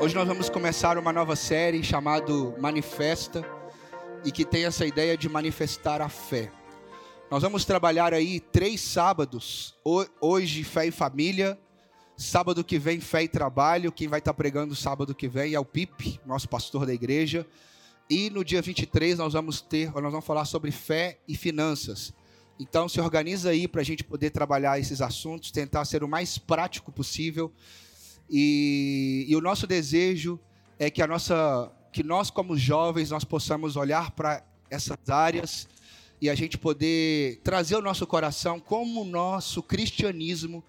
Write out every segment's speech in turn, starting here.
Hoje nós vamos começar uma nova série chamado Manifesta e que tem essa ideia de manifestar a fé. Nós vamos trabalhar aí três sábados. Hoje, fé e família. Sábado que vem, fé e trabalho. Quem vai estar pregando sábado que vem é o Pipe, nosso pastor da igreja. E no dia 23 nós vamos ter, nós vamos falar sobre fé e finanças. Então se organiza aí para a gente poder trabalhar esses assuntos, tentar ser o mais prático possível. E, e o nosso desejo é que a nossa, que nós como jovens nós possamos olhar para essas áreas e a gente poder trazer ao nosso coração como o nosso cristianismo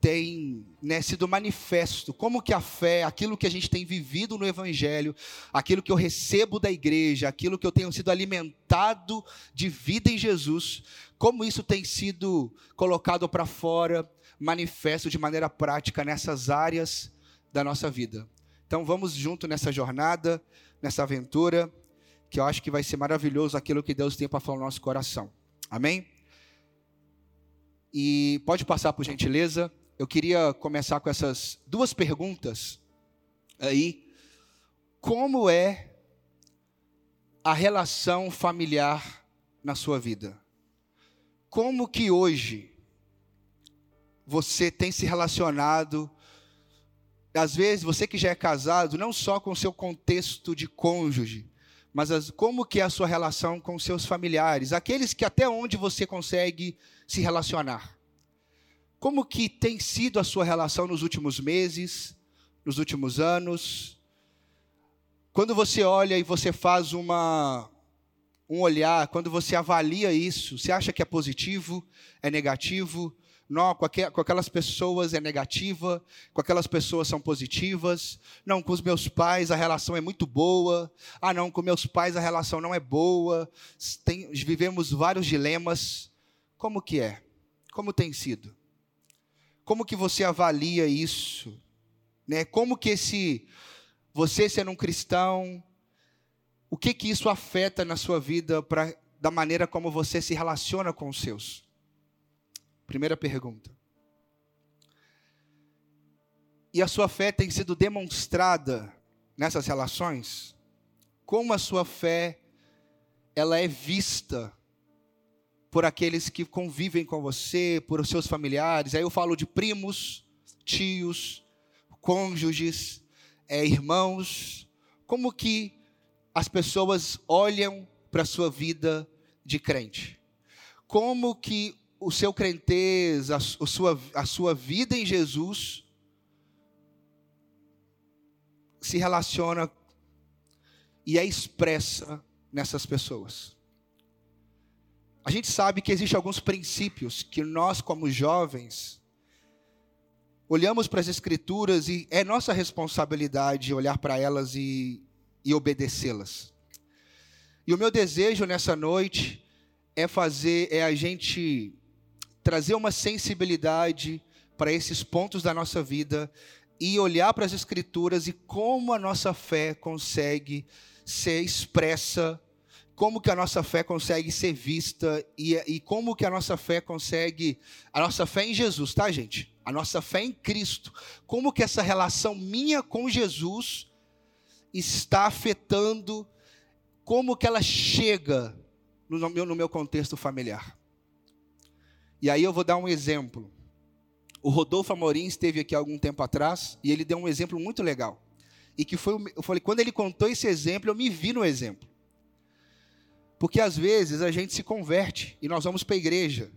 tem né, sido manifesto, como que a fé, aquilo que a gente tem vivido no Evangelho, aquilo que eu recebo da igreja, aquilo que eu tenho sido alimentado de vida em Jesus, como isso tem sido colocado para fora, manifesto de maneira prática nessas áreas da nossa vida. Então vamos junto nessa jornada, nessa aventura, que eu acho que vai ser maravilhoso aquilo que Deus tem para falar no nosso coração. Amém? E pode passar por gentileza. Eu queria começar com essas duas perguntas aí. Como é a relação familiar na sua vida? Como que hoje você tem se relacionado às vezes você que já é casado, não só com o seu contexto de cônjuge, mas as, como que é a sua relação com seus familiares, aqueles que até onde você consegue se relacionar. Como que tem sido a sua relação nos últimos meses, nos últimos anos? Quando você olha e você faz uma um olhar, quando você avalia isso, você acha que é positivo, é negativo? Não, com, aquelas pessoas é negativa, com aquelas pessoas são positivas. Não, com os meus pais a relação é muito boa. Ah, não, com meus pais a relação não é boa. Tem, vivemos vários dilemas. Como que é? Como tem sido? Como que você avalia isso? Né? Como que esse você sendo um cristão, o que que isso afeta na sua vida para da maneira como você se relaciona com os seus? Primeira pergunta. E a sua fé tem sido demonstrada nessas relações? Como a sua fé ela é vista por aqueles que convivem com você, por seus familiares? Aí eu falo de primos, tios, cônjuges, é, irmãos. Como que as pessoas olham para a sua vida de crente? Como que o seu crentez, a, a, sua, a sua vida em Jesus se relaciona e é expressa nessas pessoas. A gente sabe que existem alguns princípios que nós, como jovens, olhamos para as Escrituras e é nossa responsabilidade olhar para elas e, e obedecê-las. E o meu desejo nessa noite é fazer, é a gente trazer uma sensibilidade para esses pontos da nossa vida e olhar para as Escrituras e como a nossa fé consegue ser expressa, como que a nossa fé consegue ser vista e, e como que a nossa fé consegue, a nossa fé em Jesus, tá, gente? A nossa fé em Cristo, como que essa relação minha com Jesus está afetando, como que ela chega no meu, no meu contexto familiar. E aí eu vou dar um exemplo. O Rodolfo Amorim esteve aqui algum tempo atrás e ele deu um exemplo muito legal. E que foi, eu falei, quando ele contou esse exemplo, eu me vi no exemplo. Porque às vezes a gente se converte e nós vamos para a igreja.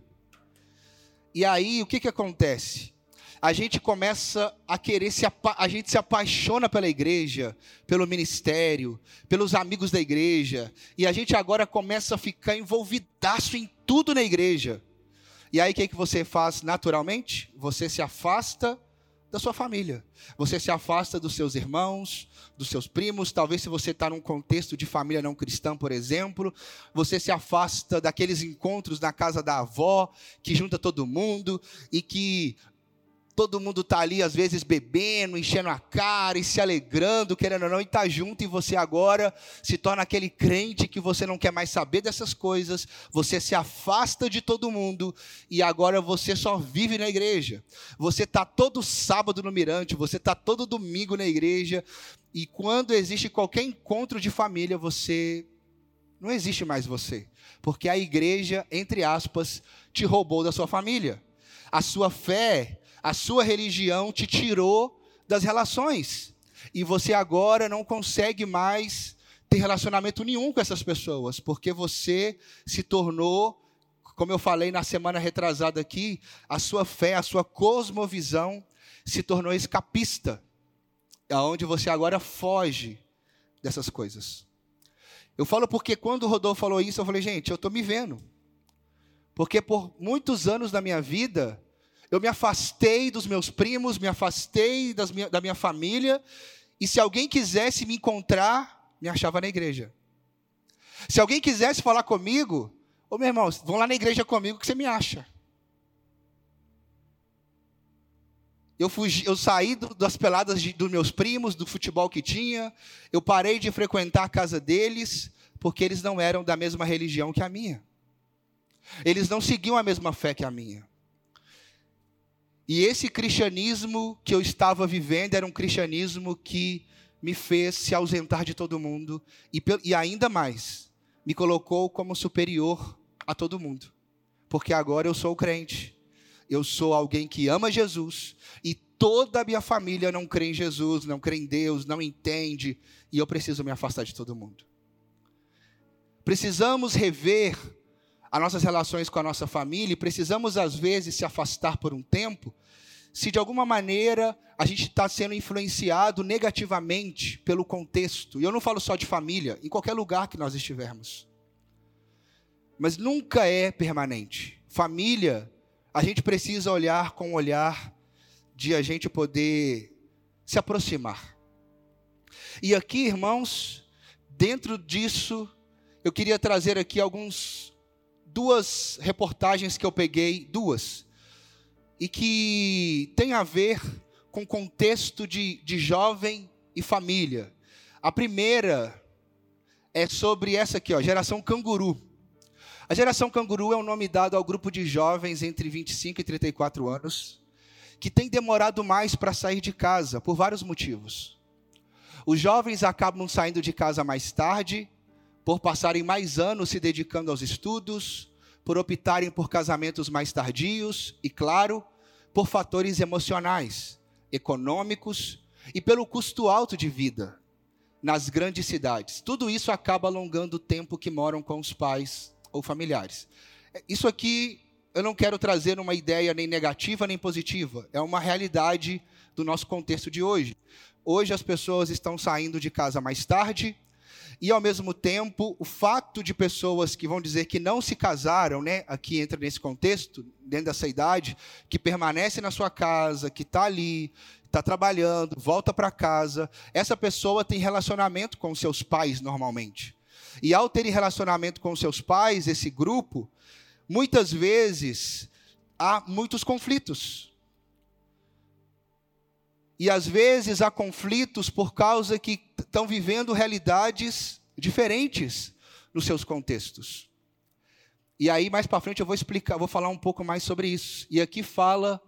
E aí o que, que acontece? A gente começa a querer se a gente se apaixona pela igreja, pelo ministério, pelos amigos da igreja, e a gente agora começa a ficar envolvidaço em tudo na igreja. E aí o que, que você faz naturalmente? Você se afasta da sua família. Você se afasta dos seus irmãos, dos seus primos. Talvez se você está num contexto de família não cristã, por exemplo, você se afasta daqueles encontros na casa da avó, que junta todo mundo e que todo mundo está ali, às vezes, bebendo, enchendo a cara e se alegrando, querendo ou não, e está junto, e você agora se torna aquele crente que você não quer mais saber dessas coisas, você se afasta de todo mundo, e agora você só vive na igreja. Você está todo sábado no mirante, você está todo domingo na igreja, e quando existe qualquer encontro de família, você. Não existe mais você. Porque a igreja, entre aspas, te roubou da sua família. A sua fé a sua religião te tirou das relações. E você agora não consegue mais ter relacionamento nenhum com essas pessoas, porque você se tornou, como eu falei na semana retrasada aqui, a sua fé, a sua cosmovisão se tornou escapista, aonde você agora foge dessas coisas. Eu falo porque quando o Rodolfo falou isso, eu falei, gente, eu estou me vendo. Porque por muitos anos da minha vida, eu me afastei dos meus primos, me afastei minha, da minha família, e se alguém quisesse me encontrar, me achava na igreja. Se alguém quisesse falar comigo, ô meu irmão, vão lá na igreja comigo que você me acha. Eu, fugi, eu saí do, das peladas de, dos meus primos, do futebol que tinha, eu parei de frequentar a casa deles, porque eles não eram da mesma religião que a minha. Eles não seguiam a mesma fé que a minha. E esse cristianismo que eu estava vivendo era um cristianismo que me fez se ausentar de todo mundo e, e ainda mais, me colocou como superior a todo mundo. Porque agora eu sou crente, eu sou alguém que ama Jesus e toda a minha família não crê em Jesus, não crê em Deus, não entende e eu preciso me afastar de todo mundo. Precisamos rever as nossas relações com a nossa família e precisamos, às vezes, se afastar por um tempo, se de alguma maneira a gente está sendo influenciado negativamente pelo contexto. E eu não falo só de família, em qualquer lugar que nós estivermos. Mas nunca é permanente. Família, a gente precisa olhar com o olhar de a gente poder se aproximar. E aqui, irmãos, dentro disso, eu queria trazer aqui alguns duas reportagens que eu peguei, duas, e que tem a ver com contexto de, de jovem e família. A primeira é sobre essa aqui, ó, geração canguru. A geração canguru é um nome dado ao grupo de jovens entre 25 e 34 anos, que tem demorado mais para sair de casa, por vários motivos. Os jovens acabam saindo de casa mais tarde, por passarem mais anos se dedicando aos estudos, por optarem por casamentos mais tardios e, claro, por fatores emocionais, econômicos e pelo custo alto de vida nas grandes cidades. Tudo isso acaba alongando o tempo que moram com os pais ou familiares. Isso aqui eu não quero trazer uma ideia nem negativa nem positiva, é uma realidade do nosso contexto de hoje. Hoje as pessoas estão saindo de casa mais tarde, e ao mesmo tempo, o fato de pessoas que vão dizer que não se casaram, né, aqui entra nesse contexto, dentro dessa idade, que permanece na sua casa, que está ali, está trabalhando, volta para casa, essa pessoa tem relacionamento com seus pais normalmente. E ao ter relacionamento com seus pais, esse grupo, muitas vezes há muitos conflitos. E às vezes há conflitos por causa que estão vivendo realidades diferentes nos seus contextos. E aí mais para frente eu vou explicar, vou falar um pouco mais sobre isso. E aqui fala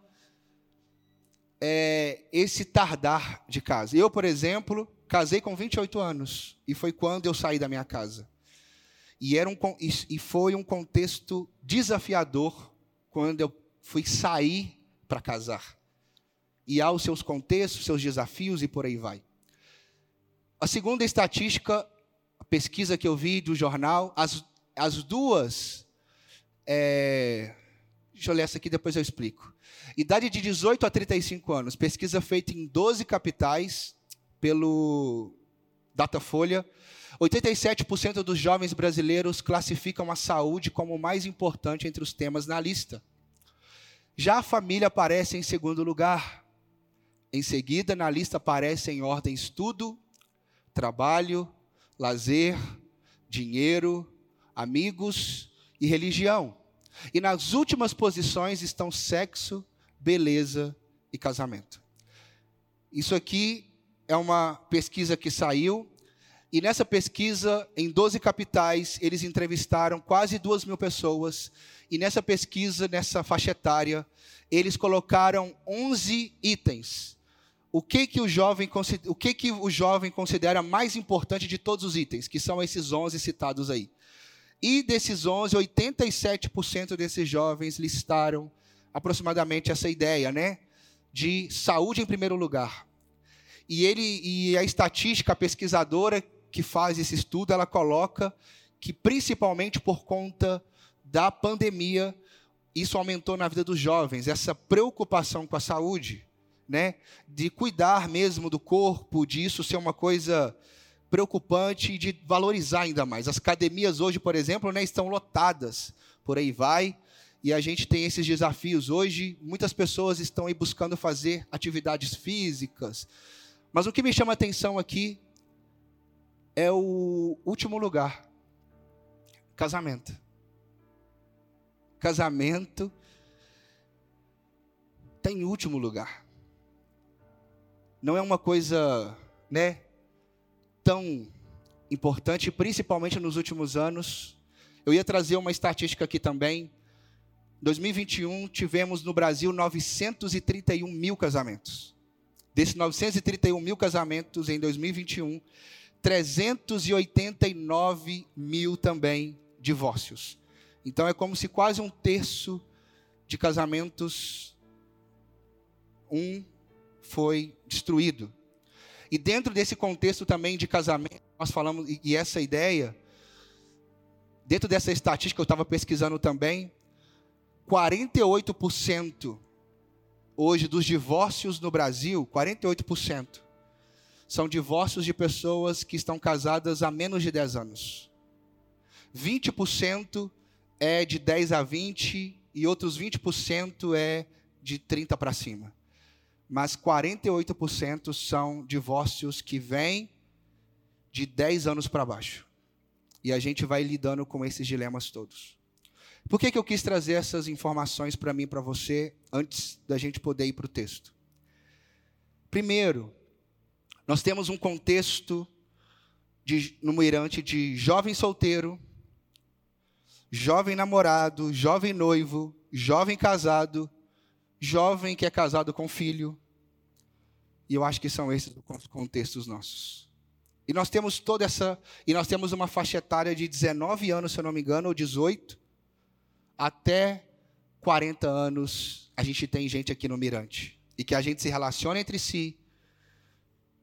é, esse tardar de casa. Eu, por exemplo, casei com 28 anos e foi quando eu saí da minha casa. E, era um, e foi um contexto desafiador quando eu fui sair para casar e há os seus contextos, seus desafios e por aí vai. A segunda estatística, a pesquisa que eu vi do jornal, as, as duas. É, deixa eu ler essa aqui, depois eu explico. Idade de 18 a 35 anos, pesquisa feita em 12 capitais pelo Datafolha. 87% dos jovens brasileiros classificam a saúde como o mais importante entre os temas na lista. Já a família aparece em segundo lugar, em seguida, na lista aparecem em ordem estudo, trabalho, lazer, dinheiro, amigos e religião. E nas últimas posições estão sexo, beleza e casamento. Isso aqui é uma pesquisa que saiu, e nessa pesquisa, em 12 capitais, eles entrevistaram quase duas mil pessoas, e nessa pesquisa, nessa faixa etária, eles colocaram 11 itens. O que que o jovem, o que que o jovem considera mais importante de todos os itens, que são esses 11 citados aí. E desses 11, 87% desses jovens listaram aproximadamente essa ideia, né? De saúde em primeiro lugar. E ele e a estatística a pesquisadora que faz esse estudo, ela coloca que principalmente por conta da pandemia, isso aumentou na vida dos jovens, essa preocupação com a saúde, né? De cuidar mesmo do corpo, de isso ser uma coisa preocupante e de valorizar ainda mais. As academias hoje, por exemplo, né, estão lotadas, por aí vai, e a gente tem esses desafios hoje. Muitas pessoas estão aí buscando fazer atividades físicas, mas o que me chama a atenção aqui é o último lugar: casamento. Casamento está em último lugar. Não é uma coisa, né, tão importante, principalmente nos últimos anos. Eu ia trazer uma estatística aqui também. Em 2021, tivemos no Brasil 931 mil casamentos. Desses 931 mil casamentos em 2021, 389 mil também divórcios. Então é como se quase um terço de casamentos, um foi destruído. E dentro desse contexto também de casamento, nós falamos, e essa ideia, dentro dessa estatística que eu estava pesquisando também, 48% hoje dos divórcios no Brasil, 48%, são divórcios de pessoas que estão casadas há menos de 10 anos. 20% é de 10 a 20 e outros 20% é de 30 para cima mas 48% são divórcios que vêm de 10 anos para baixo. E a gente vai lidando com esses dilemas todos. Por que, que eu quis trazer essas informações para mim para você, antes da gente poder ir para o texto? Primeiro, nós temos um contexto de, Mirante de jovem solteiro, jovem namorado, jovem noivo, jovem casado jovem que é casado com filho. E eu acho que são esses os contextos nossos. E nós temos toda essa. E nós temos uma faixa etária de 19 anos, se eu não me engano, ou 18, até 40 anos. A gente tem gente aqui no Mirante. E que a gente se relaciona entre si.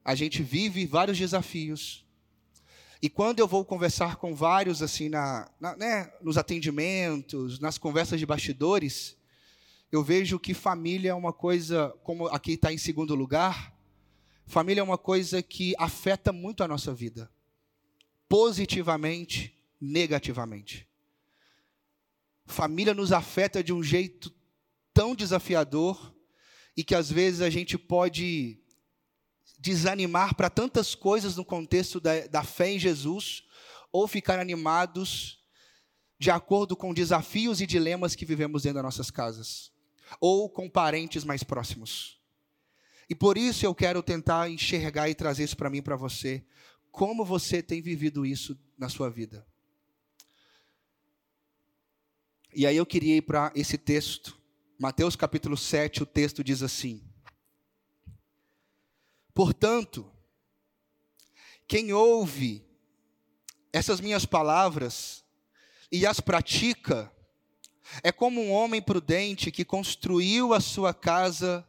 A gente vive vários desafios. E quando eu vou conversar com vários, assim, na, na né, nos atendimentos, nas conversas de bastidores, eu vejo que família é uma coisa, como aqui está em segundo lugar, família é uma coisa que afeta muito a nossa vida, positivamente, negativamente. Família nos afeta de um jeito tão desafiador e que às vezes a gente pode desanimar para tantas coisas no contexto da, da fé em Jesus, ou ficar animados de acordo com desafios e dilemas que vivemos dentro das nossas casas ou com parentes mais próximos. E por isso eu quero tentar enxergar e trazer isso para mim para você. Como você tem vivido isso na sua vida? E aí eu queria ir para esse texto. Mateus capítulo 7, o texto diz assim: Portanto, quem ouve essas minhas palavras e as pratica, é como um homem prudente que construiu a sua casa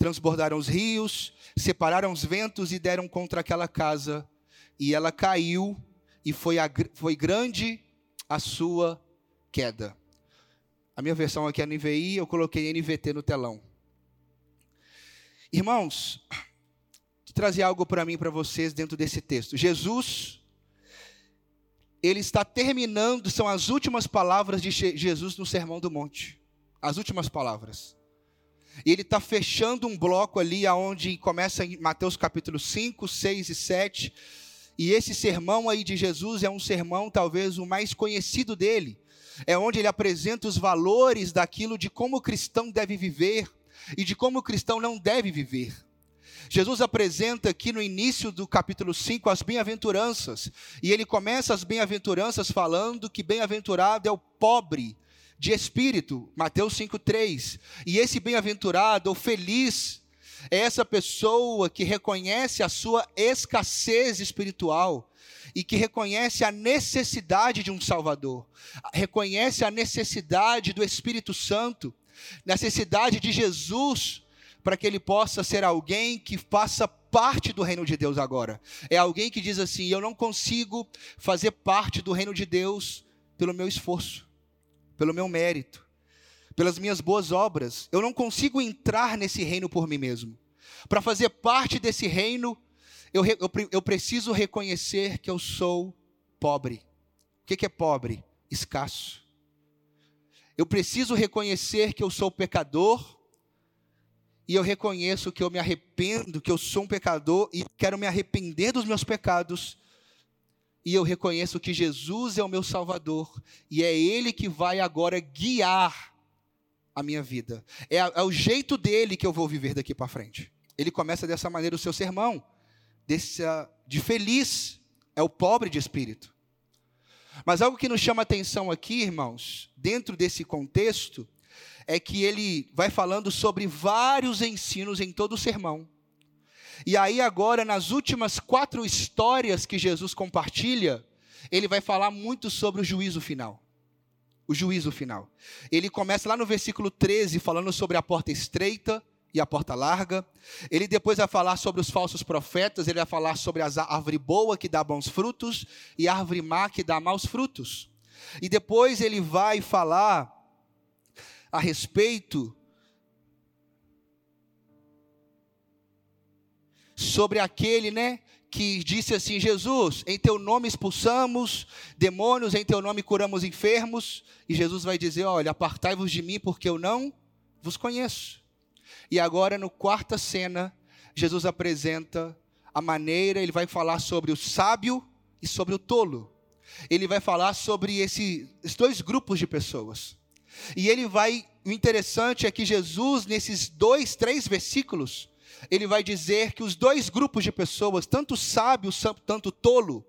transbordaram os rios, separaram os ventos e deram contra aquela casa, e ela caiu, e foi, a, foi grande a sua queda. A minha versão aqui é NVI, eu coloquei NVT no telão. Irmãos, trazer algo para mim, para vocês, dentro desse texto. Jesus, ele está terminando, são as últimas palavras de Jesus no Sermão do Monte. As últimas palavras. E ele está fechando um bloco ali, aonde começa em Mateus capítulo 5, 6 e 7. E esse sermão aí de Jesus é um sermão, talvez, o mais conhecido dele. É onde ele apresenta os valores daquilo de como o cristão deve viver e de como o cristão não deve viver. Jesus apresenta aqui no início do capítulo 5 as bem-aventuranças, e ele começa as bem-aventuranças falando que bem-aventurado é o pobre de espírito, Mateus 5:3. E esse bem-aventurado ou feliz é essa pessoa que reconhece a sua escassez espiritual e que reconhece a necessidade de um Salvador, reconhece a necessidade do Espírito Santo, necessidade de Jesus para que ele possa ser alguém que faça parte do reino de Deus agora. É alguém que diz assim: eu não consigo fazer parte do reino de Deus pelo meu esforço, pelo meu mérito, pelas minhas boas obras. Eu não consigo entrar nesse reino por mim mesmo. Para fazer parte desse reino, eu, eu, eu, preciso reconhecer que eu sou pobre. O que, que é pobre? Escasso. Eu preciso reconhecer que eu sou pecador e eu reconheço que eu me arrependo, que eu sou um pecador e quero me arrepender dos meus pecados. E eu reconheço que Jesus é o meu Salvador e é Ele que vai agora guiar a minha vida. É, é o jeito dele que eu vou viver daqui para frente. Ele começa dessa maneira o seu sermão, desse, de feliz é o pobre de espírito. Mas algo que nos chama atenção aqui, irmãos, dentro desse contexto, é que ele vai falando sobre vários ensinos em todo o sermão. E aí, agora, nas últimas quatro histórias que Jesus compartilha, ele vai falar muito sobre o juízo final. O juízo final. Ele começa lá no versículo 13, falando sobre a porta estreita e a porta larga. Ele depois vai falar sobre os falsos profetas, ele vai falar sobre a árvore boa que dá bons frutos e a árvore má que dá maus frutos. E depois ele vai falar a respeito sobre aquele, né, que disse assim: Jesus, em teu nome expulsamos demônios, em teu nome curamos enfermos. E Jesus vai dizer: Olha, apartai-vos de mim, porque eu não vos conheço. E agora, no quarta cena, Jesus apresenta a maneira, ele vai falar sobre o sábio e sobre o tolo. Ele vai falar sobre esses dois grupos de pessoas. E ele vai, o interessante é que Jesus, nesses dois, três versículos, ele vai dizer que os dois grupos de pessoas, tanto sábio, tanto tolo,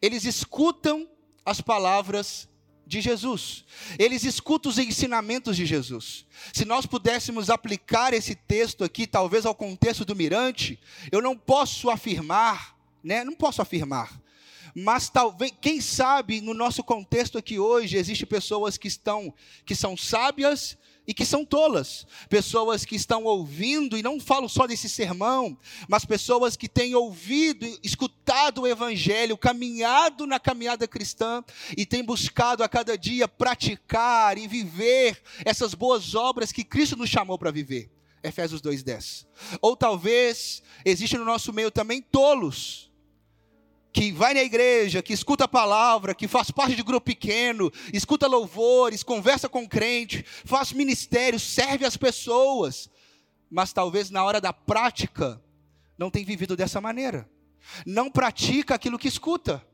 eles escutam as palavras de Jesus. Eles escutam os ensinamentos de Jesus. Se nós pudéssemos aplicar esse texto aqui, talvez ao contexto do mirante, eu não posso afirmar, né? Não posso afirmar mas talvez, quem sabe, no nosso contexto aqui hoje, existe pessoas que estão, que são sábias e que são tolas, pessoas que estão ouvindo, e não falo só desse sermão, mas pessoas que têm ouvido, escutado o Evangelho, caminhado na caminhada cristã e têm buscado a cada dia praticar e viver essas boas obras que Cristo nos chamou para viver. Efésios 2,10. Ou talvez existe no nosso meio também tolos, que vai na igreja, que escuta a palavra, que faz parte de grupo pequeno, escuta louvores, conversa com crente, faz ministério, serve as pessoas, mas talvez na hora da prática não tem vivido dessa maneira. Não pratica aquilo que escuta.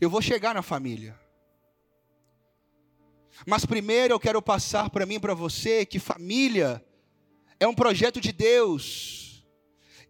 Eu vou chegar na família. Mas primeiro eu quero passar para mim e para você que família é um projeto de Deus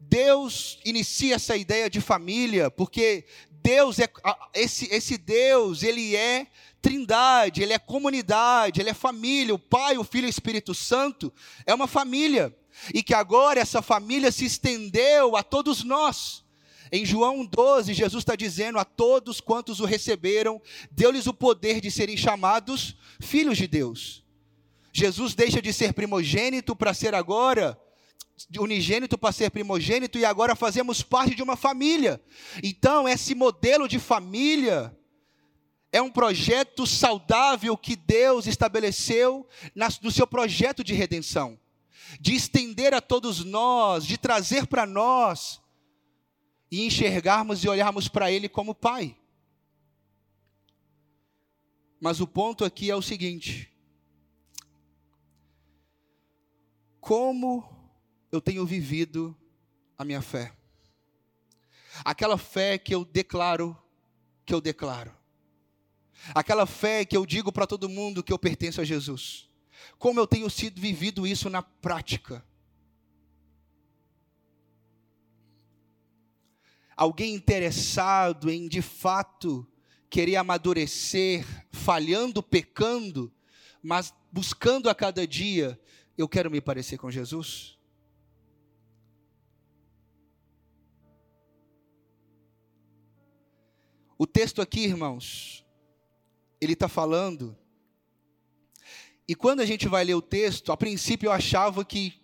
Deus inicia essa ideia de família, porque Deus é esse, esse Deus, ele é trindade, ele é comunidade, ele é família, o Pai, o Filho e o Espírito Santo é uma família. E que agora essa família se estendeu a todos nós. Em João 12, Jesus está dizendo a todos quantos o receberam, deu-lhes o poder de serem chamados filhos de Deus. Jesus deixa de ser primogênito para ser agora unigênito para ser primogênito e agora fazemos parte de uma família. Então, esse modelo de família é um projeto saudável que Deus estabeleceu no seu projeto de redenção. de estender a todos nós, de trazer para nós e enxergarmos e olharmos para Ele como Pai. Mas o ponto aqui é o seguinte: como eu tenho vivido a minha fé? Aquela fé que eu declaro, que eu declaro. Aquela fé que eu digo para todo mundo que eu pertenço a Jesus. Como eu tenho sido vivido isso na prática? Alguém interessado em de fato querer amadurecer, falhando, pecando, mas buscando a cada dia, eu quero me parecer com Jesus? O texto aqui, irmãos, ele está falando, e quando a gente vai ler o texto, a princípio eu achava que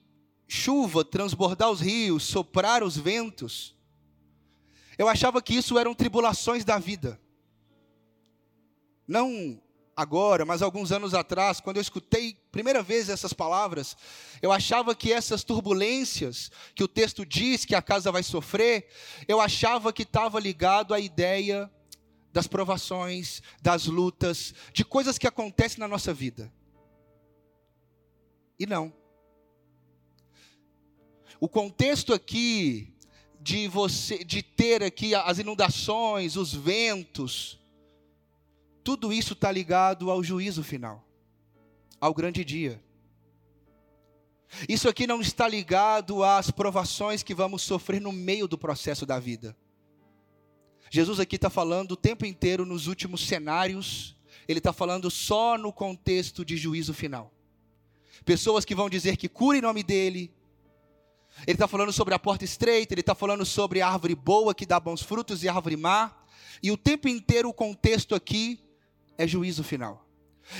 chuva, transbordar os rios, soprar os ventos, eu achava que isso eram tribulações da vida. Não agora, mas alguns anos atrás, quando eu escutei primeira vez essas palavras, eu achava que essas turbulências que o texto diz que a casa vai sofrer, eu achava que estava ligado à ideia das provações, das lutas, de coisas que acontecem na nossa vida. E não. O contexto aqui de você de ter aqui as inundações, os ventos, tudo isso está ligado ao juízo final, ao grande dia. Isso aqui não está ligado às provações que vamos sofrer no meio do processo da vida. Jesus aqui está falando o tempo inteiro nos últimos cenários, ele está falando só no contexto de juízo final. Pessoas que vão dizer que cura em nome dele. Ele está falando sobre a porta estreita, ele está falando sobre a árvore boa que dá bons frutos e a árvore má. E o tempo inteiro o contexto aqui é juízo final.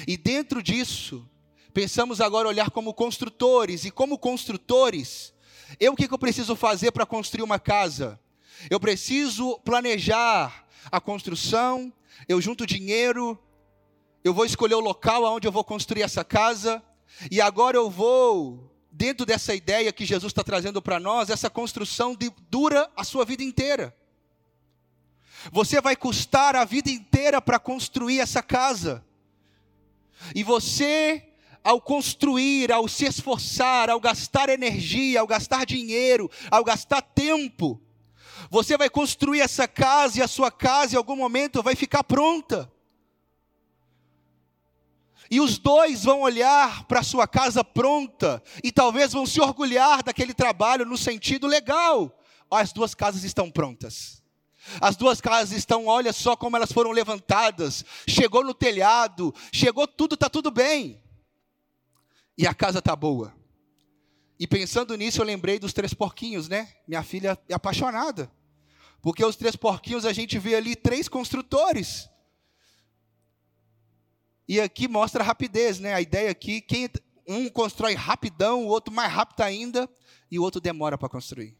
E dentro disso, pensamos agora olhar como construtores, e como construtores, eu o que, que eu preciso fazer para construir uma casa? Eu preciso planejar a construção, eu junto dinheiro, eu vou escolher o local onde eu vou construir essa casa, e agora eu vou, dentro dessa ideia que Jesus está trazendo para nós, essa construção de, dura a sua vida inteira. Você vai custar a vida inteira para construir essa casa. E você, ao construir, ao se esforçar, ao gastar energia, ao gastar dinheiro, ao gastar tempo, você vai construir essa casa e a sua casa em algum momento vai ficar pronta. E os dois vão olhar para a sua casa pronta e talvez vão se orgulhar daquele trabalho no sentido legal. As duas casas estão prontas. As duas casas estão, olha só como elas foram levantadas. Chegou no telhado, chegou tudo, está tudo bem. E a casa está boa. E pensando nisso, eu lembrei dos três porquinhos, né? Minha filha é apaixonada. Porque os três porquinhos a gente vê ali três construtores. E aqui mostra a rapidez, né? A ideia aqui, quem um constrói rapidão, o outro mais rápido ainda, e o outro demora para construir.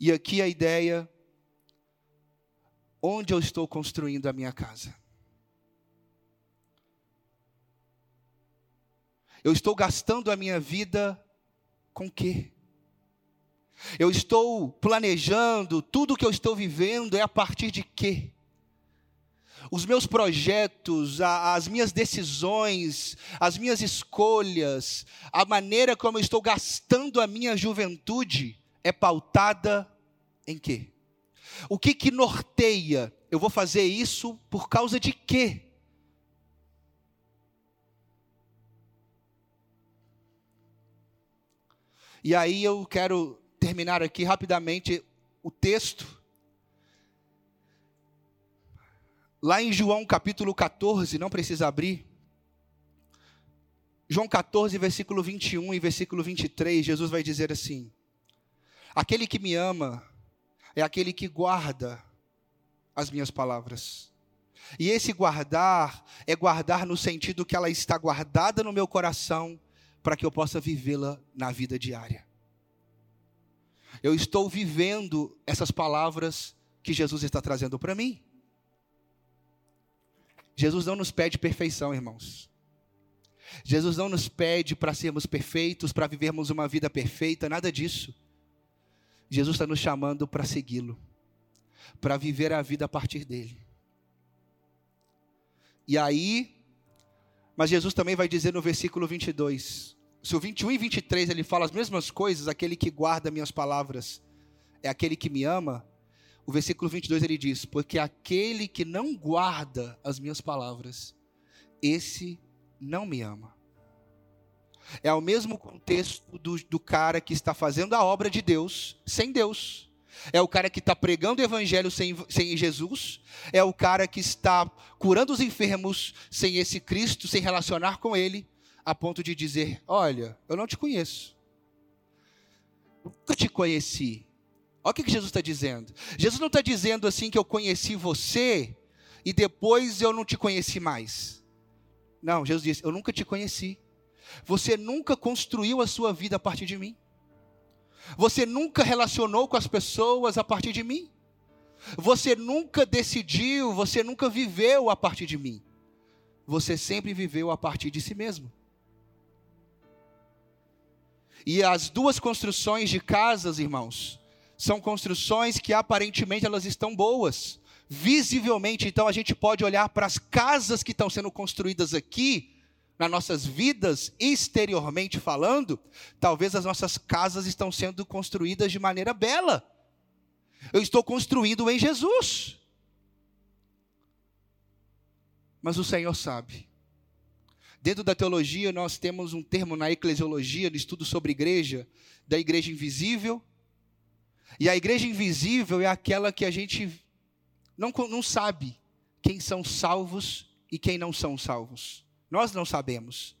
E aqui a ideia: onde eu estou construindo a minha casa? Eu estou gastando a minha vida com quê? Eu estou planejando, tudo que eu estou vivendo é a partir de quê? Os meus projetos, as minhas decisões, as minhas escolhas, a maneira como eu estou gastando a minha juventude é pautada em quê? O que que norteia? Eu vou fazer isso por causa de quê? E aí eu quero terminar aqui rapidamente o texto. Lá em João capítulo 14, não precisa abrir. João 14, versículo 21 e versículo 23, Jesus vai dizer assim: Aquele que me ama é aquele que guarda as minhas palavras. E esse guardar é guardar no sentido que ela está guardada no meu coração para que eu possa vivê-la na vida diária. Eu estou vivendo essas palavras que Jesus está trazendo para mim. Jesus não nos pede perfeição, irmãos. Jesus não nos pede para sermos perfeitos, para vivermos uma vida perfeita, nada disso. Jesus está nos chamando para segui-lo, para viver a vida a partir dele. E aí, mas Jesus também vai dizer no versículo 22, se o 21 e 23 ele fala as mesmas coisas, aquele que guarda minhas palavras é aquele que me ama, o versículo 22 ele diz: Porque aquele que não guarda as minhas palavras, esse não me ama. É o mesmo contexto do, do cara que está fazendo a obra de Deus sem Deus. É o cara que está pregando o evangelho sem, sem Jesus. É o cara que está curando os enfermos sem esse Cristo, sem relacionar com Ele, a ponto de dizer: Olha, eu não te conheço. Nunca te conheci. Olha o que Jesus está dizendo. Jesus não está dizendo assim que eu conheci você e depois eu não te conheci mais. Não, Jesus disse: Eu nunca te conheci. Você nunca construiu a sua vida a partir de mim. Você nunca relacionou com as pessoas a partir de mim. Você nunca decidiu, você nunca viveu a partir de mim. Você sempre viveu a partir de si mesmo. E as duas construções de casas, irmãos, são construções que aparentemente elas estão boas. Visivelmente, então a gente pode olhar para as casas que estão sendo construídas aqui, nas nossas vidas, exteriormente falando, talvez as nossas casas estão sendo construídas de maneira bela. Eu estou construindo em Jesus. Mas o Senhor sabe. Dentro da teologia, nós temos um termo na eclesiologia, no estudo sobre igreja, da igreja invisível e a igreja invisível é aquela que a gente não, não sabe quem são salvos e quem não são salvos. Nós não sabemos.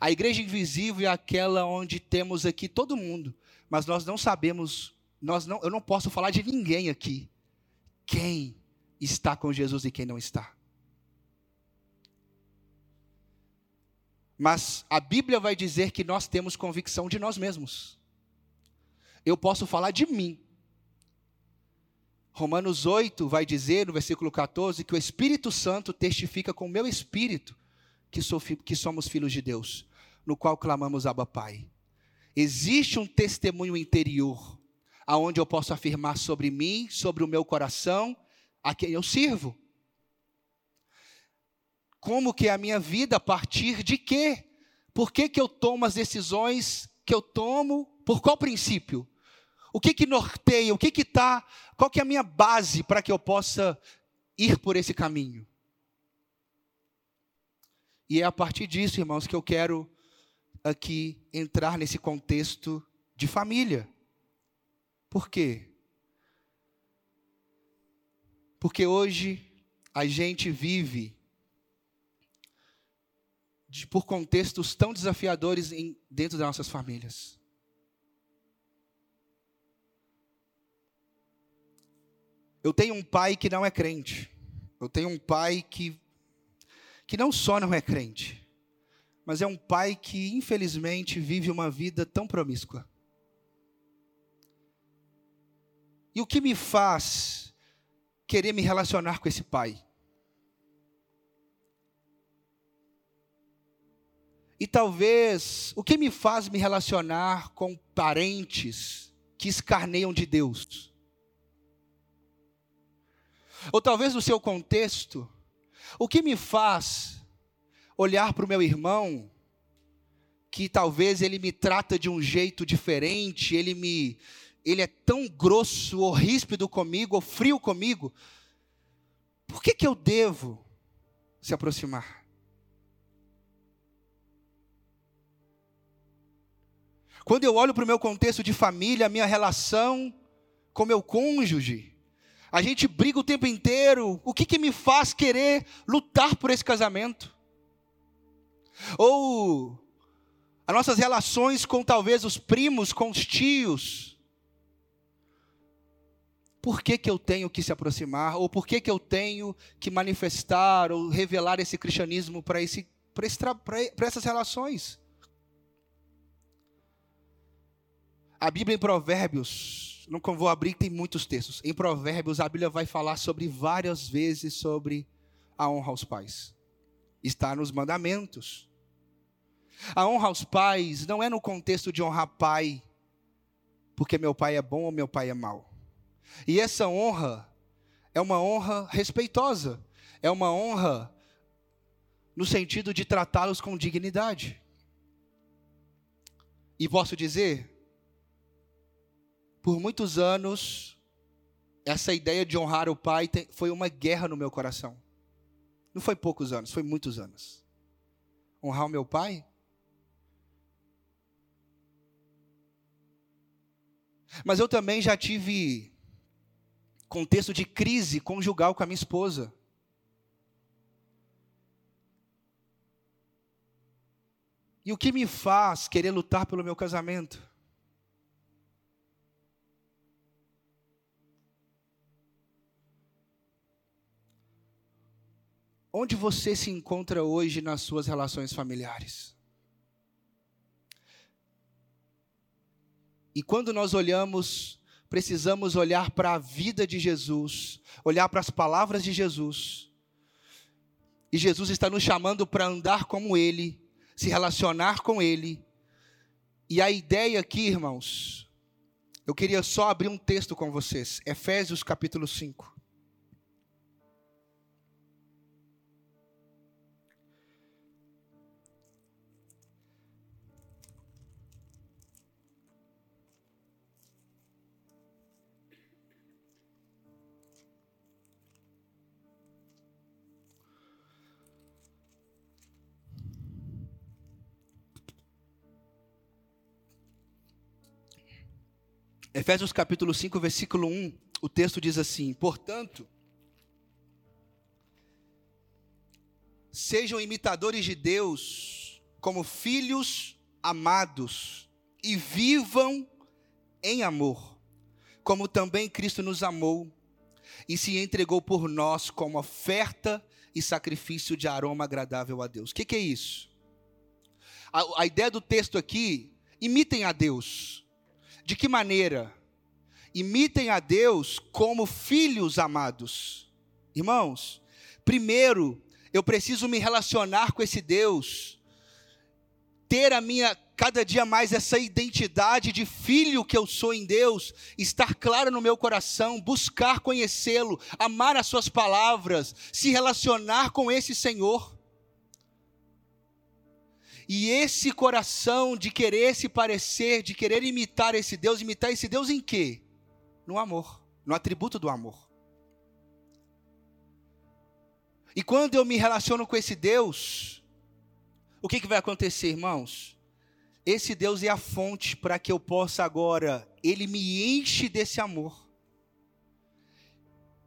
A igreja invisível é aquela onde temos aqui todo mundo, mas nós não sabemos, nós não, eu não posso falar de ninguém aqui. Quem está com Jesus e quem não está. Mas a Bíblia vai dizer que nós temos convicção de nós mesmos eu posso falar de mim. Romanos 8 vai dizer, no versículo 14, que o Espírito Santo testifica com o meu espírito que, sou, que somos filhos de Deus, no qual clamamos Abba Pai. Existe um testemunho interior, aonde eu posso afirmar sobre mim, sobre o meu coração, a quem eu sirvo. Como que é a minha vida, a partir de quê? Por que, que eu tomo as decisões que eu tomo? Por qual princípio? O que que norteia? O que que está? Qual que é a minha base para que eu possa ir por esse caminho? E é a partir disso, irmãos, que eu quero aqui entrar nesse contexto de família. Por quê? Porque hoje a gente vive de, por contextos tão desafiadores em, dentro das nossas famílias. Eu tenho um pai que não é crente. Eu tenho um pai que, que não só não é crente, mas é um pai que, infelizmente, vive uma vida tão promíscua. E o que me faz querer me relacionar com esse pai? E talvez o que me faz me relacionar com parentes que escarneiam de Deus? Ou talvez no seu contexto, o que me faz olhar para o meu irmão, que talvez ele me trata de um jeito diferente, ele me ele é tão grosso ou ríspido comigo, ou frio comigo, por que, que eu devo se aproximar? Quando eu olho para o meu contexto de família, a minha relação com meu cônjuge, a gente briga o tempo inteiro. O que, que me faz querer lutar por esse casamento? Ou as nossas relações com talvez os primos, com os tios. Por que, que eu tenho que se aproximar? Ou por que, que eu tenho que manifestar ou revelar esse cristianismo para esse, esse, essas relações? A Bíblia em Provérbios não vou abrir, tem muitos textos. Em Provérbios, a Bíblia vai falar sobre várias vezes sobre a honra aos pais? Está nos mandamentos. A honra aos pais não é no contexto de honrar pai, porque meu pai é bom ou meu pai é mau. E essa honra é uma honra respeitosa, é uma honra no sentido de tratá-los com dignidade. E posso dizer, por muitos anos, essa ideia de honrar o pai foi uma guerra no meu coração. Não foi poucos anos, foi muitos anos. Honrar o meu pai? Mas eu também já tive contexto de crise conjugal com a minha esposa. E o que me faz querer lutar pelo meu casamento? Onde você se encontra hoje nas suas relações familiares? E quando nós olhamos, precisamos olhar para a vida de Jesus, olhar para as palavras de Jesus. E Jesus está nos chamando para andar como Ele, se relacionar com Ele. E a ideia aqui, irmãos, eu queria só abrir um texto com vocês, Efésios capítulo 5. Efésios capítulo 5, versículo 1, o texto diz assim: Portanto, sejam imitadores de Deus como filhos amados e vivam em amor, como também Cristo nos amou e se entregou por nós como oferta e sacrifício de aroma agradável a Deus. O que, que, é isso? A, a ideia do texto aqui, imitem a Deus. De que maneira? Imitem a Deus como filhos amados. Irmãos, primeiro, eu preciso me relacionar com esse Deus, ter a minha, cada dia mais, essa identidade de filho que eu sou em Deus, estar claro no meu coração, buscar conhecê-lo, amar as Suas palavras, se relacionar com esse Senhor. E esse coração de querer se parecer, de querer imitar esse Deus, imitar esse Deus em quê? No amor, no atributo do amor. E quando eu me relaciono com esse Deus, o que, que vai acontecer, irmãos? Esse Deus é a fonte para que eu possa agora, Ele me enche desse amor.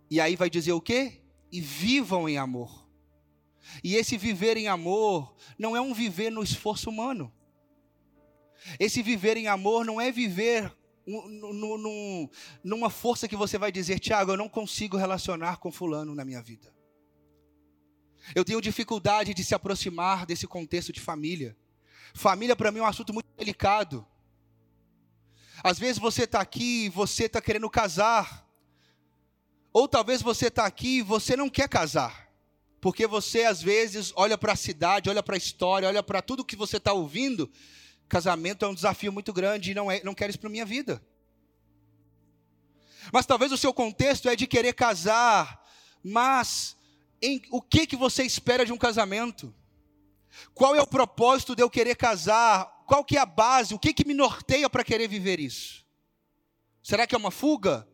E aí vai dizer o quê? E vivam em amor. E esse viver em amor não é um viver no esforço humano. Esse viver em amor não é viver numa força que você vai dizer, Tiago, eu não consigo relacionar com fulano na minha vida. Eu tenho dificuldade de se aproximar desse contexto de família. Família para mim é um assunto muito delicado. Às vezes você está aqui, você está querendo casar. Ou talvez você está aqui e você não quer casar. Porque você, às vezes, olha para a cidade, olha para a história, olha para tudo que você está ouvindo. Casamento é um desafio muito grande e não, é, não quero isso para minha vida. Mas talvez o seu contexto é de querer casar, mas em, o que, que você espera de um casamento? Qual é o propósito de eu querer casar? Qual que é a base? O que, que me norteia para querer viver isso? Será que é uma fuga?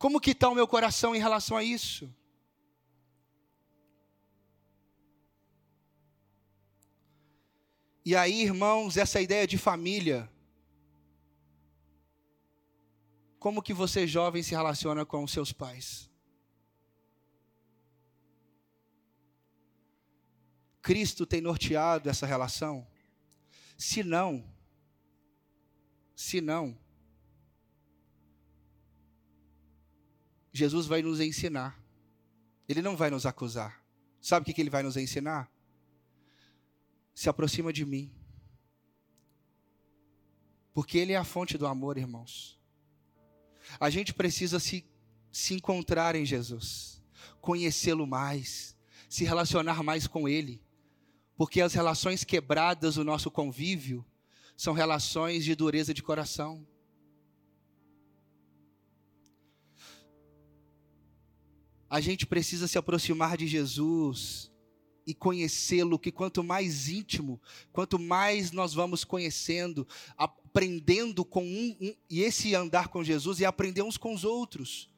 Como que está o meu coração em relação a isso? E aí, irmãos, essa ideia de família. Como que você jovem se relaciona com os seus pais? Cristo tem norteado essa relação? Se não, se não, Jesus vai nos ensinar. Ele não vai nos acusar. Sabe o que ele vai nos ensinar? Se aproxima de mim. Porque Ele é a fonte do amor, irmãos. A gente precisa se se encontrar em Jesus, conhecê-lo mais, se relacionar mais com Ele, porque as relações quebradas do nosso convívio são relações de dureza de coração. A gente precisa se aproximar de Jesus e conhecê-lo, que quanto mais íntimo, quanto mais nós vamos conhecendo, aprendendo com um, um, e esse andar com Jesus é aprender uns com os outros.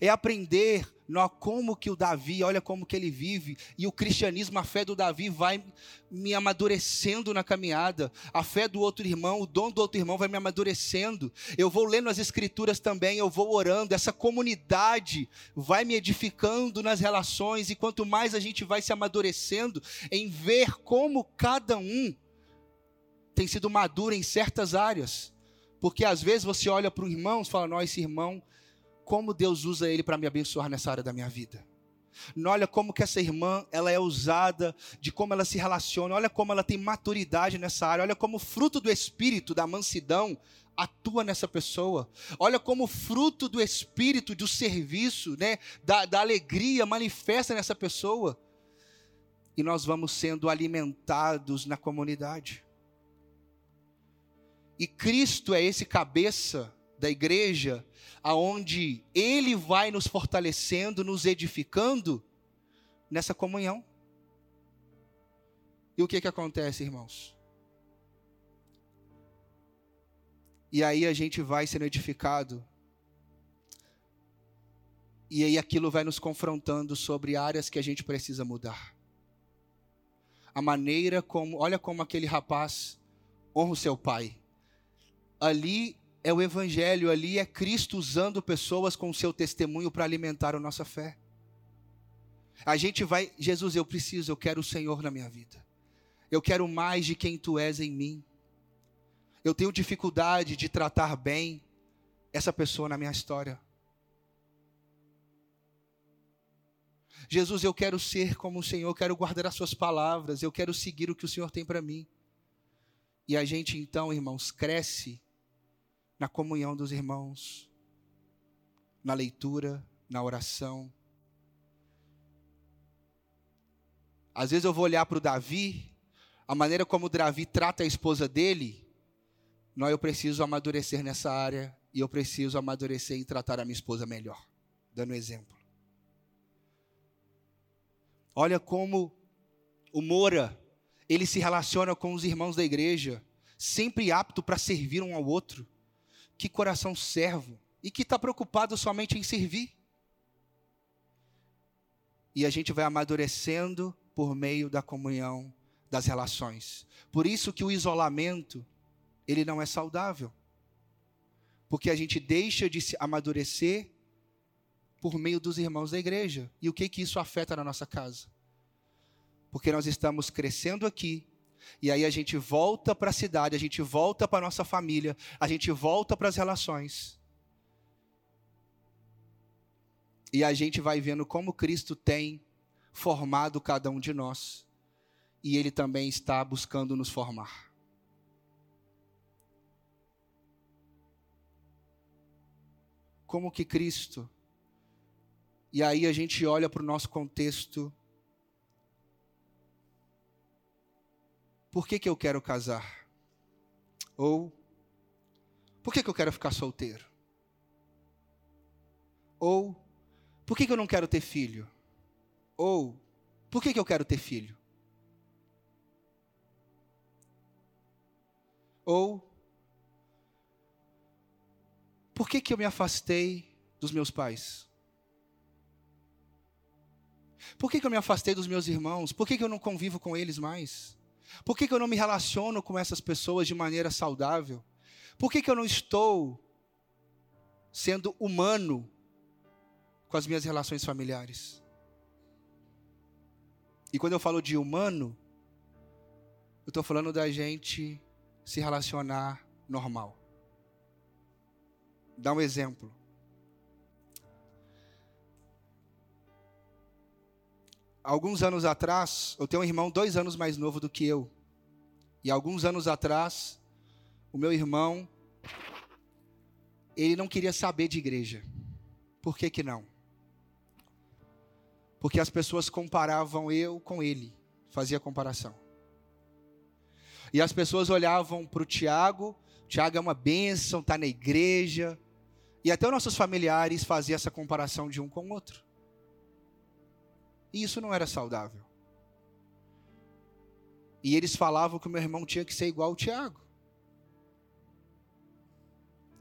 É aprender como que o Davi, olha como que ele vive, e o cristianismo, a fé do Davi vai me amadurecendo na caminhada, a fé do outro irmão, o dom do outro irmão vai me amadurecendo, eu vou lendo as escrituras também, eu vou orando, essa comunidade vai me edificando nas relações, e quanto mais a gente vai se amadurecendo em ver como cada um tem sido maduro em certas áreas, porque às vezes você olha para o irmão e fala, não, esse irmão como Deus usa ele para me abençoar nessa área da minha vida. Olha como que essa irmã, ela é usada, de como ela se relaciona, olha como ela tem maturidade nessa área, olha como o fruto do espírito, da mansidão, atua nessa pessoa. Olha como o fruto do espírito, do serviço, né, da, da alegria manifesta nessa pessoa. E nós vamos sendo alimentados na comunidade. E Cristo é esse cabeça da igreja aonde ele vai nos fortalecendo, nos edificando nessa comunhão. E o que que acontece, irmãos? E aí a gente vai sendo edificado. E aí aquilo vai nos confrontando sobre áreas que a gente precisa mudar. A maneira como, olha como aquele rapaz honra o seu pai. Ali é o Evangelho ali, é Cristo usando pessoas com o seu testemunho para alimentar a nossa fé. A gente vai, Jesus, eu preciso, eu quero o Senhor na minha vida. Eu quero mais de quem tu és em mim. Eu tenho dificuldade de tratar bem essa pessoa na minha história. Jesus, eu quero ser como o Senhor, eu quero guardar as suas palavras, eu quero seguir o que o Senhor tem para mim. E a gente então, irmãos, cresce na comunhão dos irmãos, na leitura, na oração. Às vezes eu vou olhar para o Davi, a maneira como o Davi trata a esposa dele, não, eu preciso amadurecer nessa área e eu preciso amadurecer em tratar a minha esposa melhor, dando exemplo. Olha como o Moura, ele se relaciona com os irmãos da igreja, sempre apto para servir um ao outro que coração servo e que está preocupado somente em servir. E a gente vai amadurecendo por meio da comunhão das relações. Por isso que o isolamento, ele não é saudável. Porque a gente deixa de se amadurecer por meio dos irmãos da igreja. E o que que isso afeta na nossa casa? Porque nós estamos crescendo aqui e aí a gente volta para a cidade, a gente volta para a nossa família, a gente volta para as relações. E a gente vai vendo como Cristo tem formado cada um de nós. E Ele também está buscando nos formar. Como que Cristo. E aí a gente olha para o nosso contexto por que, que eu quero casar? Ou, por que, que eu quero ficar solteiro? Ou, por que, que eu não quero ter filho? Ou, por que, que eu quero ter filho? Ou, por que, que eu me afastei dos meus pais? Por que, que eu me afastei dos meus irmãos? Por que, que eu não convivo com eles mais? Por que, que eu não me relaciono com essas pessoas de maneira saudável? Por que, que eu não estou sendo humano com as minhas relações familiares? E quando eu falo de humano, eu estou falando da gente se relacionar normal. Dá um exemplo. Alguns anos atrás, eu tenho um irmão dois anos mais novo do que eu. E alguns anos atrás, o meu irmão, ele não queria saber de igreja. Por que que não? Porque as pessoas comparavam eu com ele, fazia comparação. E as pessoas olhavam para o Tiago, Tiago é uma bênção, está na igreja. E até os nossos familiares faziam essa comparação de um com o outro. E isso não era saudável. E eles falavam que o meu irmão tinha que ser igual ao Tiago.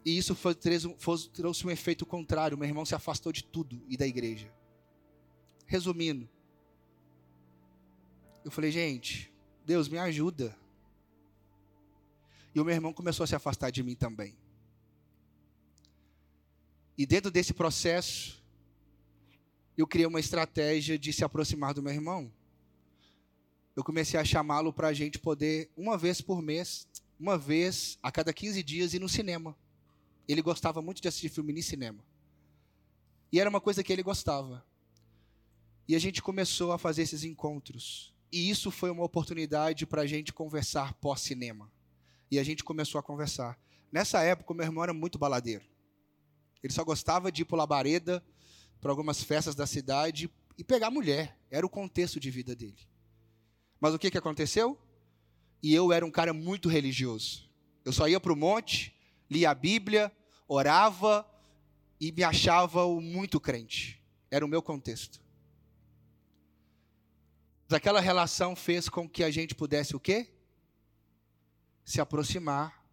E isso foi, trouxe um efeito contrário. Meu irmão se afastou de tudo e da igreja. Resumindo, eu falei, gente, Deus me ajuda. E o meu irmão começou a se afastar de mim também. E dentro desse processo, eu criei uma estratégia de se aproximar do meu irmão. Eu comecei a chamá-lo para a gente poder, uma vez por mês, uma vez a cada 15 dias, ir no cinema. Ele gostava muito de assistir filme no cinema. E era uma coisa que ele gostava. E a gente começou a fazer esses encontros. E isso foi uma oportunidade para a gente conversar pós-cinema. E a gente começou a conversar. Nessa época, meu irmão era muito baladeiro. Ele só gostava de ir para labareda, para algumas festas da cidade e pegar mulher. Era o contexto de vida dele. Mas o que, que aconteceu? E eu era um cara muito religioso. Eu só ia para o monte, lia a Bíblia, orava e me achava muito crente. Era o meu contexto. Aquela relação fez com que a gente pudesse o quê? Se aproximar.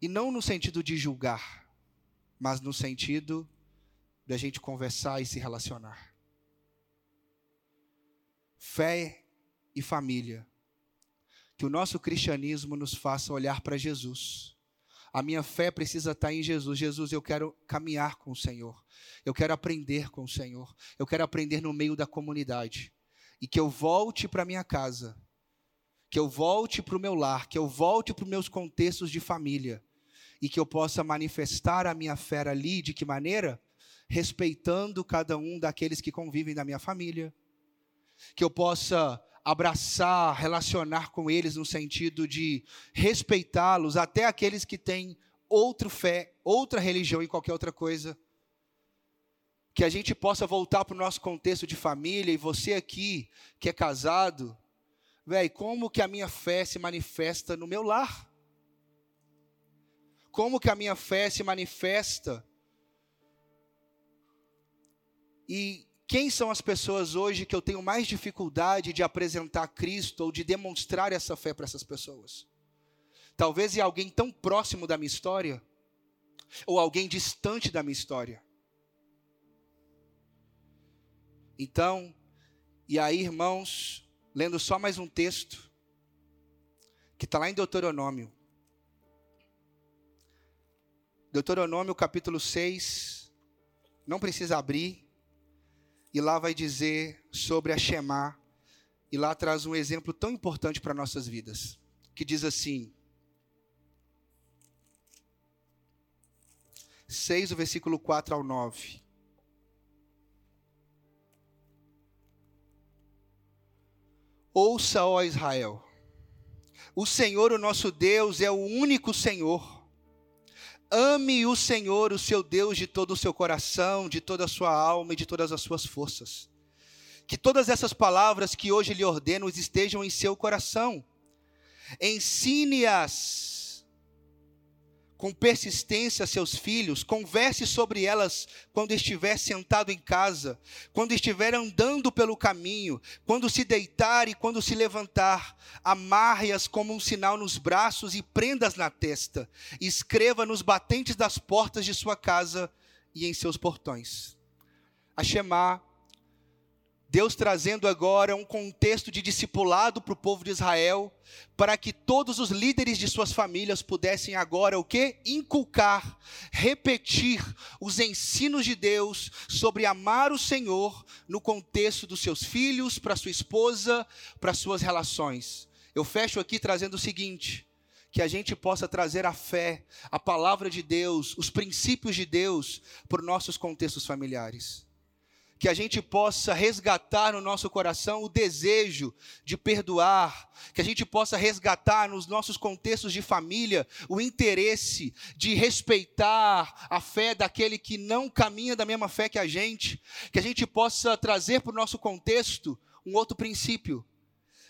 E não no sentido de julgar, mas no sentido da gente conversar e se relacionar. Fé e família. Que o nosso cristianismo nos faça olhar para Jesus a minha fé precisa estar em Jesus. Jesus, eu quero caminhar com o Senhor. Eu quero aprender com o Senhor. Eu quero aprender no meio da comunidade. E que eu volte para minha casa. Que eu volte para o meu lar. Que eu volte para os meus contextos de família. E que eu possa manifestar a minha fé ali. De que maneira? Respeitando cada um daqueles que convivem na minha família. Que eu possa abraçar, relacionar com eles no sentido de respeitá-los, até aqueles que têm outra fé, outra religião e qualquer outra coisa. Que a gente possa voltar para o nosso contexto de família, e você aqui, que é casado, velho, como que a minha fé se manifesta no meu lar? Como que a minha fé se manifesta? E quem são as pessoas hoje que eu tenho mais dificuldade de apresentar Cristo ou de demonstrar essa fé para essas pessoas? Talvez é alguém tão próximo da minha história, ou alguém distante da minha história. Então, e aí, irmãos, lendo só mais um texto, que está lá em Deuteronômio. Deuteronômio capítulo 6, não precisa abrir, e lá vai dizer sobre a Shema, e lá traz um exemplo tão importante para nossas vidas, que diz assim: 6, o versículo 4 ao 9. Ouça, ó Israel, o Senhor, o nosso Deus, é o único Senhor. Ame o Senhor, o seu Deus, de todo o seu coração, de toda a sua alma e de todas as suas forças. Que todas essas palavras que hoje lhe ordeno estejam em seu coração. Ensine-as com persistência seus filhos, converse sobre elas quando estiver sentado em casa, quando estiver andando pelo caminho, quando se deitar e quando se levantar. Amarre-as como um sinal nos braços e prendas na testa. Escreva nos batentes das portas de sua casa e em seus portões. A Deus trazendo agora um contexto de discipulado para o povo de Israel, para que todos os líderes de suas famílias pudessem agora o que? Inculcar, repetir os ensinos de Deus sobre amar o Senhor no contexto dos seus filhos, para sua esposa, para suas relações. Eu fecho aqui trazendo o seguinte: que a gente possa trazer a fé, a palavra de Deus, os princípios de Deus para os nossos contextos familiares que a gente possa resgatar no nosso coração o desejo de perdoar, que a gente possa resgatar nos nossos contextos de família o interesse de respeitar a fé daquele que não caminha da mesma fé que a gente, que a gente possa trazer para o nosso contexto um outro princípio.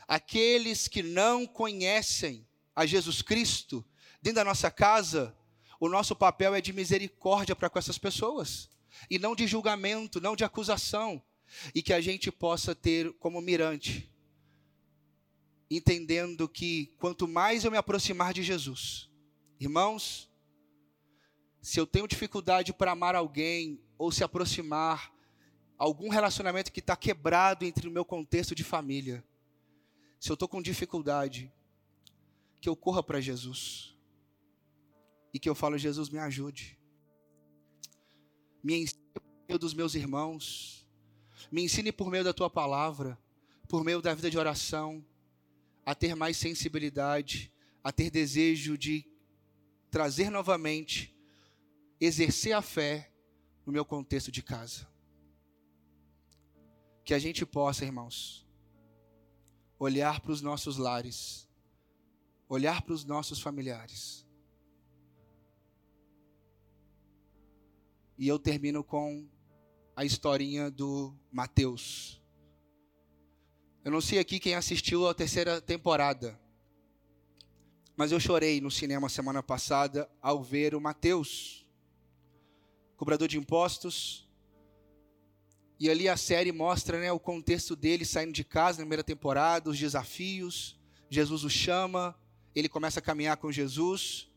Aqueles que não conhecem a Jesus Cristo dentro da nossa casa, o nosso papel é de misericórdia para com essas pessoas e não de julgamento, não de acusação, e que a gente possa ter como mirante, entendendo que quanto mais eu me aproximar de Jesus, irmãos, se eu tenho dificuldade para amar alguém ou se aproximar, algum relacionamento que está quebrado entre o meu contexto de família, se eu estou com dificuldade, que eu corra para Jesus e que eu falo, Jesus, me ajude me ensine por meio dos meus irmãos, me ensine por meio da tua palavra, por meio da vida de oração, a ter mais sensibilidade, a ter desejo de trazer novamente, exercer a fé no meu contexto de casa. Que a gente possa, irmãos, olhar para os nossos lares, olhar para os nossos familiares E eu termino com a historinha do Mateus. Eu não sei aqui quem assistiu a terceira temporada, mas eu chorei no cinema semana passada ao ver o Mateus, cobrador de impostos. E ali a série mostra né, o contexto dele saindo de casa na primeira temporada, os desafios. Jesus o chama, ele começa a caminhar com Jesus.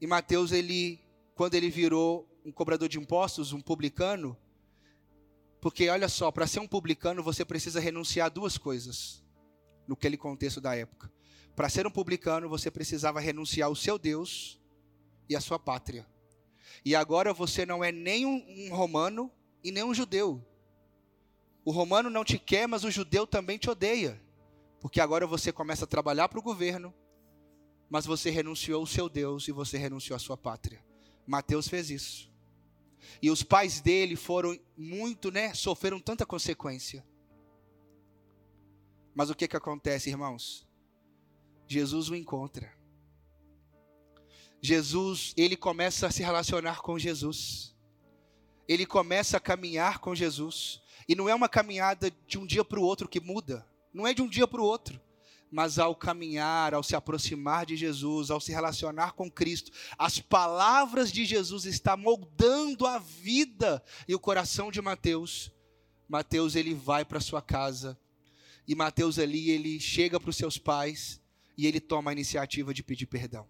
E Mateus ele quando ele virou um cobrador de impostos, um publicano, porque olha só, para ser um publicano você precisa renunciar a duas coisas, no aquele contexto da época. Para ser um publicano você precisava renunciar ao seu Deus e à sua pátria. E agora você não é nem um, romano e nem um judeu. O romano não te quer, mas o judeu também te odeia. Porque agora você começa a trabalhar para o governo, mas você renunciou ao seu Deus e você renunciou à sua pátria. Mateus fez isso. E os pais dele foram muito, né, sofreram tanta consequência. Mas o que que acontece, irmãos? Jesus o encontra. Jesus, ele começa a se relacionar com Jesus. Ele começa a caminhar com Jesus. E não é uma caminhada de um dia para o outro que muda. Não é de um dia para o outro mas ao caminhar, ao se aproximar de Jesus, ao se relacionar com Cristo, as palavras de Jesus estão moldando a vida e o coração de Mateus. Mateus ele vai para sua casa e Mateus ali ele chega para os seus pais e ele toma a iniciativa de pedir perdão.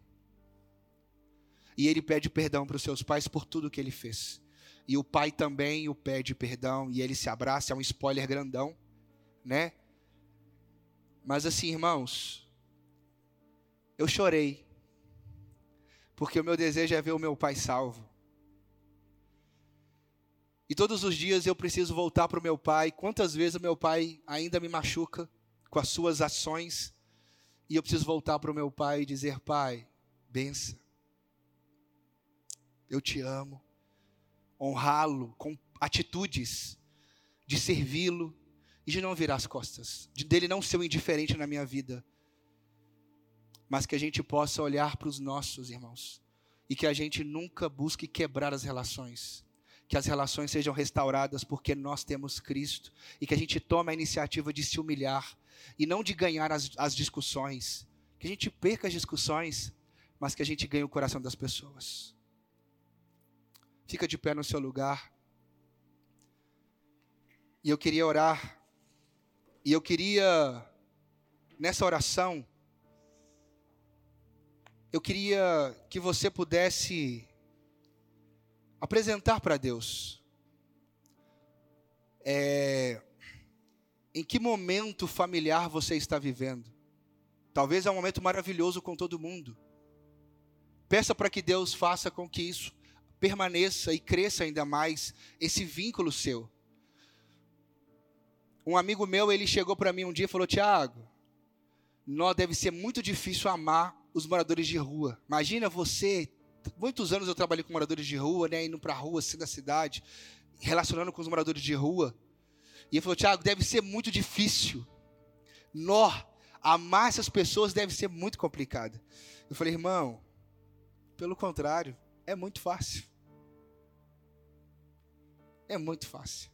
E ele pede perdão para os seus pais por tudo que ele fez. E o pai também o pede perdão e ele se abraça, é um spoiler grandão, né? Mas assim, irmãos, eu chorei, porque o meu desejo é ver o meu pai salvo. E todos os dias eu preciso voltar para o meu pai. Quantas vezes o meu pai ainda me machuca com as suas ações, e eu preciso voltar para o meu pai e dizer: Pai, bença, eu te amo, honrá-lo com atitudes de servi-lo, e de não virar as costas, de dele não ser um indiferente na minha vida, mas que a gente possa olhar para os nossos irmãos e que a gente nunca busque quebrar as relações, que as relações sejam restauradas porque nós temos Cristo e que a gente tome a iniciativa de se humilhar e não de ganhar as, as discussões, que a gente perca as discussões, mas que a gente ganhe o coração das pessoas. Fica de pé no seu lugar. E eu queria orar e eu queria, nessa oração, eu queria que você pudesse apresentar para Deus. É, em que momento familiar você está vivendo? Talvez é um momento maravilhoso com todo mundo. Peça para que Deus faça com que isso permaneça e cresça ainda mais esse vínculo seu. Um amigo meu, ele chegou para mim um dia e falou: Tiago, nós deve ser muito difícil amar os moradores de rua. Imagina você, muitos anos eu trabalhei com moradores de rua, né, indo para a rua, assim, da cidade. relacionando com os moradores de rua. E ele falou: Tiago, deve ser muito difícil. Nó, amar essas pessoas deve ser muito complicado. Eu falei, irmão, pelo contrário, é muito fácil. É muito fácil.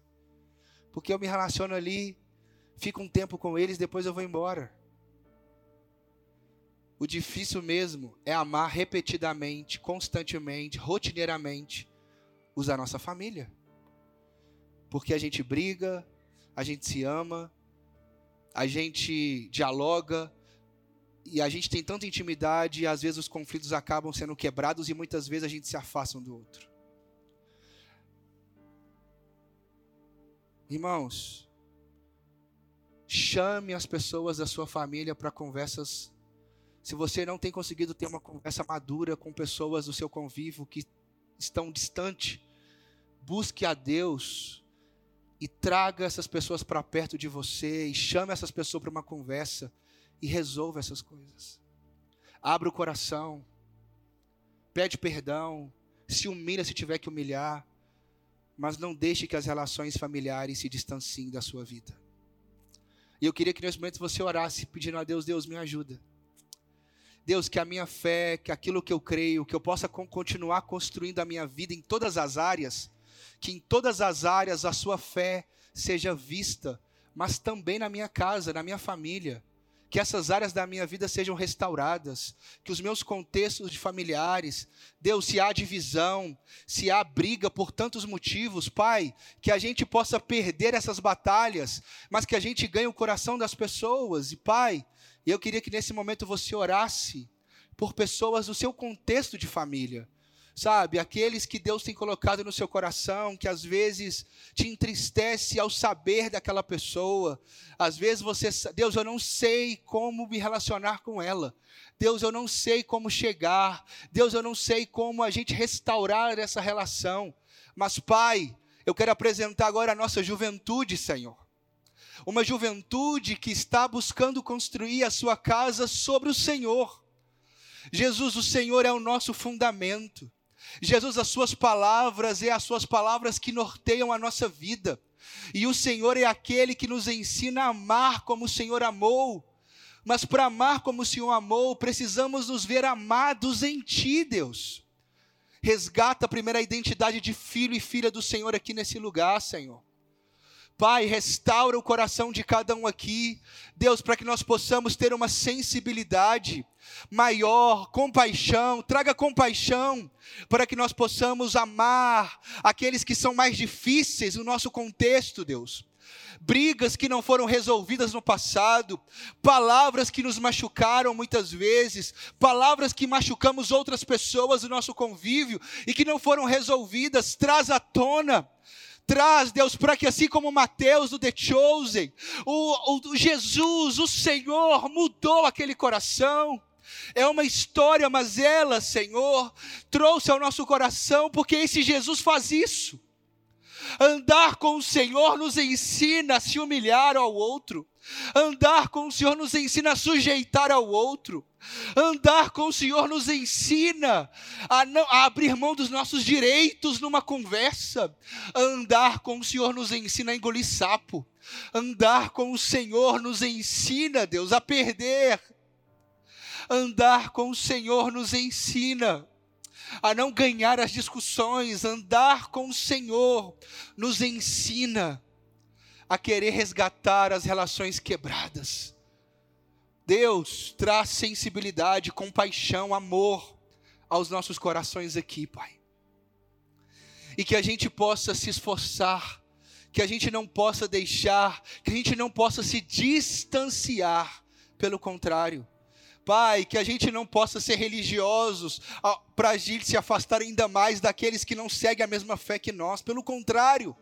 Porque eu me relaciono ali, fico um tempo com eles, depois eu vou embora. O difícil mesmo é amar repetidamente, constantemente, rotineiramente, os da nossa família. Porque a gente briga, a gente se ama, a gente dialoga, e a gente tem tanta intimidade, e às vezes os conflitos acabam sendo quebrados, e muitas vezes a gente se afasta um do outro. Irmãos, chame as pessoas da sua família para conversas se você não tem conseguido ter uma conversa madura com pessoas do seu convívio que estão distante, busque a Deus e traga essas pessoas para perto de você e chame essas pessoas para uma conversa e resolva essas coisas. Abra o coração, pede perdão, se humilha se tiver que humilhar, mas não deixe que as relações familiares se distanciem da sua vida. E eu queria que nesse momento você orasse pedindo a Deus, Deus me ajuda. Deus, que a minha fé, que aquilo que eu creio, que eu possa continuar construindo a minha vida em todas as áreas, que em todas as áreas a sua fé seja vista, mas também na minha casa, na minha família. Que essas áreas da minha vida sejam restauradas, que os meus contextos de familiares, Deus, se há divisão, se há briga por tantos motivos, Pai, que a gente possa perder essas batalhas, mas que a gente ganhe o coração das pessoas, e Pai, eu queria que nesse momento você orasse por pessoas do seu contexto de família. Sabe, aqueles que Deus tem colocado no seu coração, que às vezes te entristece ao saber daquela pessoa. Às vezes você, Deus, eu não sei como me relacionar com ela. Deus, eu não sei como chegar. Deus, eu não sei como a gente restaurar essa relação. Mas, Pai, eu quero apresentar agora a nossa juventude, Senhor uma juventude que está buscando construir a sua casa sobre o Senhor. Jesus, o Senhor é o nosso fundamento. Jesus, as suas palavras é as suas palavras que norteiam a nossa vida. E o Senhor é aquele que nos ensina a amar como o Senhor amou. Mas para amar como o Senhor amou, precisamos nos ver amados em Ti, Deus. Resgata a primeira identidade de filho e filha do Senhor aqui nesse lugar, Senhor. Pai, restaura o coração de cada um aqui, Deus, para que nós possamos ter uma sensibilidade maior, compaixão, traga compaixão, para que nós possamos amar aqueles que são mais difíceis no nosso contexto, Deus. Brigas que não foram resolvidas no passado, palavras que nos machucaram muitas vezes, palavras que machucamos outras pessoas no nosso convívio e que não foram resolvidas, traz à tona traz, Deus, para que assim como Mateus do The Chosen, o, o Jesus, o Senhor, mudou aquele coração. É uma história, mas ela, Senhor, trouxe ao nosso coração, porque esse Jesus faz isso. Andar com o Senhor nos ensina a se humilhar ao outro. Andar com o Senhor nos ensina a sujeitar ao outro. Andar com o Senhor nos ensina a, não, a abrir mão dos nossos direitos numa conversa. Andar com o Senhor nos ensina a engolir sapo. Andar com o Senhor nos ensina, Deus, a perder. Andar com o Senhor nos ensina a não ganhar as discussões. Andar com o Senhor nos ensina a querer resgatar as relações quebradas. Deus traz sensibilidade, compaixão, amor aos nossos corações aqui, Pai. E que a gente possa se esforçar, que a gente não possa deixar, que a gente não possa se distanciar, pelo contrário. Pai, que a gente não possa ser religiosos para a gente se afastar ainda mais daqueles que não seguem a mesma fé que nós. Pelo contrário,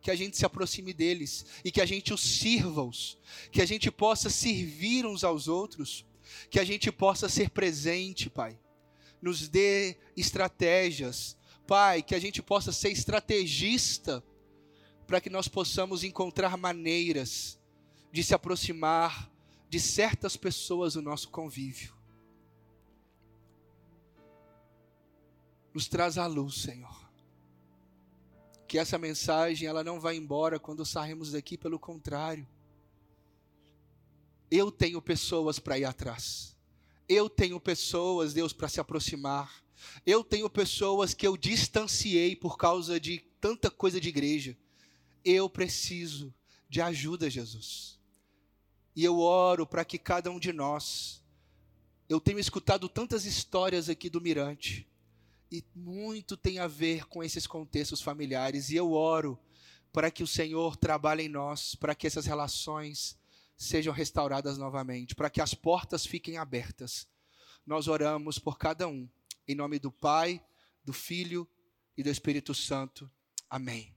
que a gente se aproxime deles e que a gente os sirva-os, que a gente possa servir uns aos outros, que a gente possa ser presente, Pai. Nos dê estratégias, Pai, que a gente possa ser estrategista para que nós possamos encontrar maneiras de se aproximar de certas pessoas do nosso convívio. Nos traz a luz, Senhor que essa mensagem ela não vai embora quando sairmos daqui, pelo contrário. Eu tenho pessoas para ir atrás. Eu tenho pessoas, Deus, para se aproximar. Eu tenho pessoas que eu distanciei por causa de tanta coisa de igreja. Eu preciso de ajuda, Jesus. E eu oro para que cada um de nós. Eu tenho escutado tantas histórias aqui do Mirante e muito tem a ver com esses contextos familiares. E eu oro para que o Senhor trabalhe em nós, para que essas relações sejam restauradas novamente, para que as portas fiquem abertas. Nós oramos por cada um, em nome do Pai, do Filho e do Espírito Santo. Amém.